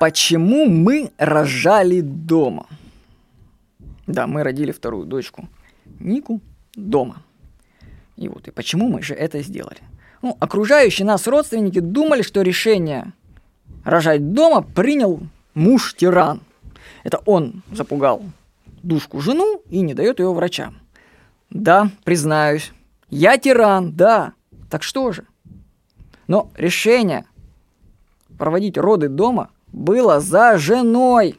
Почему мы рожали дома? Да, мы родили вторую дочку Нику дома. И вот, и почему мы же это сделали? Ну, окружающие нас родственники думали, что решение рожать дома принял муж-тиран. Это он запугал душку жену и не дает ее врачам. Да, признаюсь, я тиран, да. Так что же? Но решение проводить роды дома было за женой.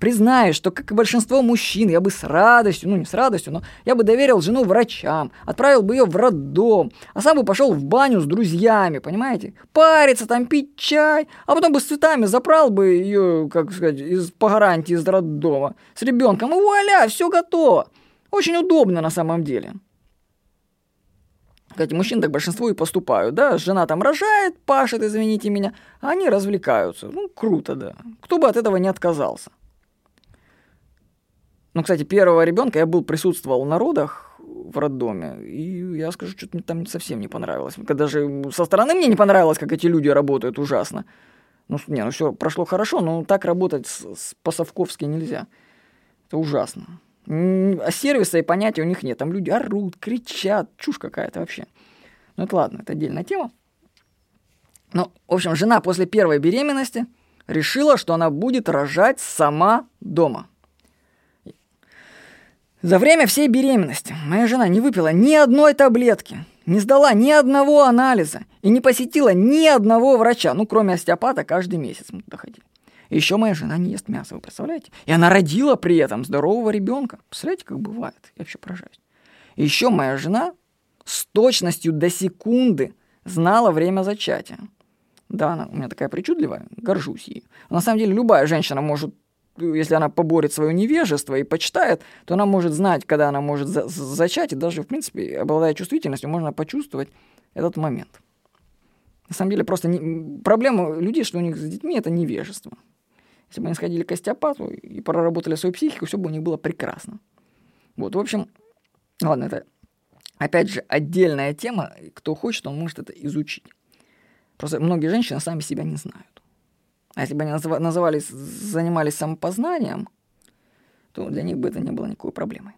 Признаюсь, что, как и большинство мужчин, я бы с радостью, ну не с радостью, но я бы доверил жену врачам, отправил бы ее в роддом, а сам бы пошел в баню с друзьями, понимаете? Париться там, пить чай, а потом бы с цветами забрал бы ее, как сказать, из, по гарантии из роддома с ребенком, и вуаля, все готово. Очень удобно на самом деле. Кстати, мужчин так большинство и поступают, да, жена там рожает, пашет, извините меня, а они развлекаются. Ну, круто, да. Кто бы от этого не отказался. Ну, кстати, первого ребенка я был присутствовал на родах в роддоме, и я скажу, что-то мне там совсем не понравилось. Когда даже со стороны мне не понравилось, как эти люди работают ужасно. Ну, не, ну все прошло хорошо, но так работать с, с по-совковски нельзя. Это ужасно. Сервиса и понятия у них нет. Там люди орут, кричат, чушь какая-то вообще. Ну, это ладно, это отдельная тема. Ну, в общем, жена после первой беременности решила, что она будет рожать сама дома – за время всей беременности моя жена не выпила ни одной таблетки, не сдала ни одного анализа и не посетила ни одного врача, ну, кроме остеопата, каждый месяц мы туда ходили. Еще моя жена не ест мясо, вы представляете? И она родила при этом здорового ребенка. Представляете, как бывает? Я вообще поражаюсь. Еще моя жена с точностью до секунды знала время зачатия. Да, она у меня такая причудливая, горжусь ей. на самом деле любая женщина может если она поборет свое невежество и почитает, то она может знать, когда она может за зачать, и даже, в принципе, обладая чувствительностью, можно почувствовать этот момент. На самом деле, просто не... проблема людей, что у них с детьми, это невежество. Если бы они сходили к остеопату и проработали свою психику, все бы у них было прекрасно. Вот, в общем, ладно, это опять же отдельная тема. Кто хочет, он может это изучить. Просто многие женщины сами себя не знают. А если бы они назывались, занимались самопознанием, то для них бы это не было никакой проблемой.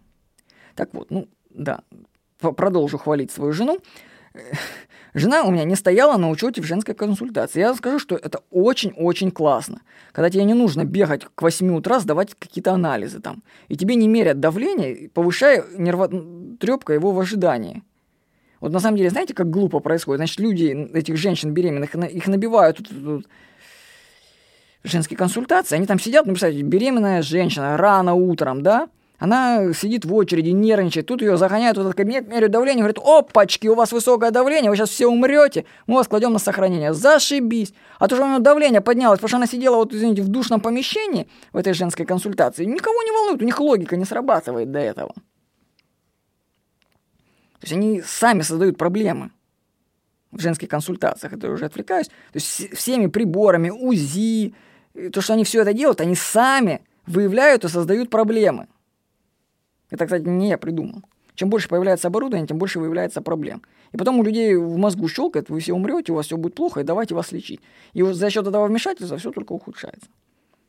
Так вот, ну да, продолжу хвалить свою жену. Жена у меня не стояла на учете в женской консультации. Я скажу, что это очень-очень классно. Когда тебе не нужно бегать к 8 утра, сдавать какие-то анализы там. И тебе не мерят давление, повышая нервотрепка его в ожидании. Вот на самом деле, знаете, как глупо происходит? Значит, люди, этих женщин беременных, их набивают тут, тут, женские консультации, они там сидят, ну, представьте, беременная женщина рано утром, да, она сидит в очереди, нервничает, тут ее загоняют в этот кабинет, меряют давление, говорят, опачки, у вас высокое давление, вы сейчас все умрете, мы вас кладем на сохранение. Зашибись. А то, что у нее давление поднялось, потому что она сидела, вот, извините, в душном помещении в этой женской консультации, никого не волнует, у них логика не срабатывает до этого. То есть они сами создают проблемы в женских консультациях, это уже отвлекаюсь. То есть всеми приборами, УЗИ, то, что они все это делают, они сами выявляют и создают проблемы. Это, кстати, не я придумал. Чем больше появляется оборудование, тем больше выявляется проблем. И потом у людей в мозгу щелкает, вы все умрете, у вас все будет плохо, и давайте вас лечить. И вот за счет этого вмешательства все только ухудшается.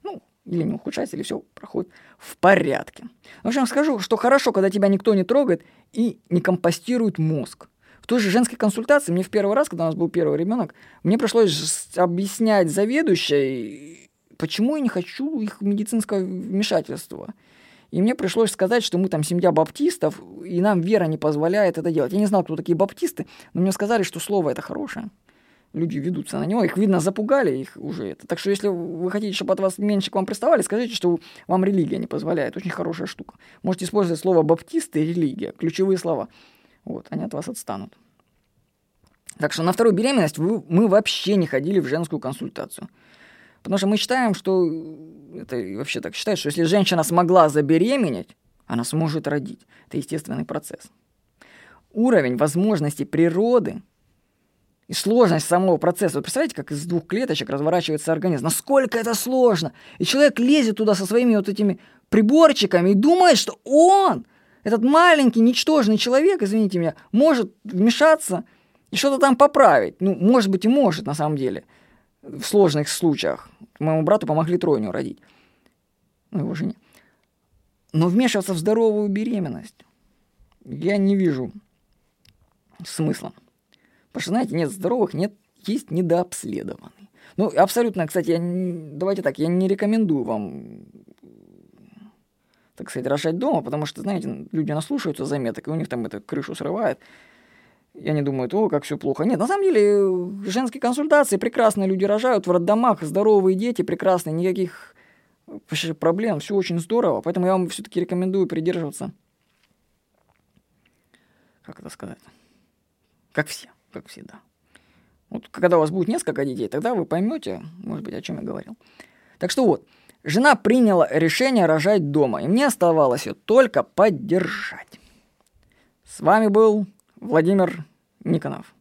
Ну, или не ухудшается, или все проходит в порядке. В общем, скажу, что хорошо, когда тебя никто не трогает и не компостирует мозг. В той же женской консультации мне в первый раз, когда у нас был первый ребенок, мне пришлось объяснять заведующей, почему я не хочу их медицинского вмешательства? И мне пришлось сказать, что мы там семья баптистов, и нам вера не позволяет это делать. Я не знал, кто такие баптисты, но мне сказали, что слово это хорошее. Люди ведутся на него, их, видно, запугали их уже это. Так что, если вы хотите, чтобы от вас меньше к вам приставали, скажите, что вам религия не позволяет. Очень хорошая штука. Можете использовать слово баптисты и религия, ключевые слова. Вот, они от вас отстанут. Так что на вторую беременность вы, мы вообще не ходили в женскую консультацию. Потому что мы считаем, что это вообще так считают, что если женщина смогла забеременеть, она сможет родить. Это естественный процесс. Уровень возможностей природы и сложность самого процесса. Вы представляете, как из двух клеточек разворачивается организм? Насколько это сложно? И человек лезет туда со своими вот этими приборчиками и думает, что он, этот маленький, ничтожный человек, извините меня, может вмешаться и что-то там поправить. Ну, может быть, и может на самом деле – в сложных случаях. Моему брату помогли тройню родить. Ну, его жене. Но вмешиваться в здоровую беременность я не вижу смысла. Потому что, знаете, нет здоровых, нет, есть недообследованные. Ну, абсолютно, кстати, я, давайте так, я не рекомендую вам, так сказать, рожать дома, потому что, знаете, люди наслушаются заметок, и у них там это крышу срывает. Я не думаю, о, как все плохо. Нет, на самом деле, женские консультации прекрасно люди рожают в роддомах, здоровые дети прекрасные, никаких проблем, все очень здорово. Поэтому я вам все-таки рекомендую придерживаться, как это сказать, как все, как всегда. Вот когда у вас будет несколько детей, тогда вы поймете, может быть, о чем я говорил. Так что вот, жена приняла решение рожать дома, и мне оставалось ее только поддержать. С вами был Владимир Никонов.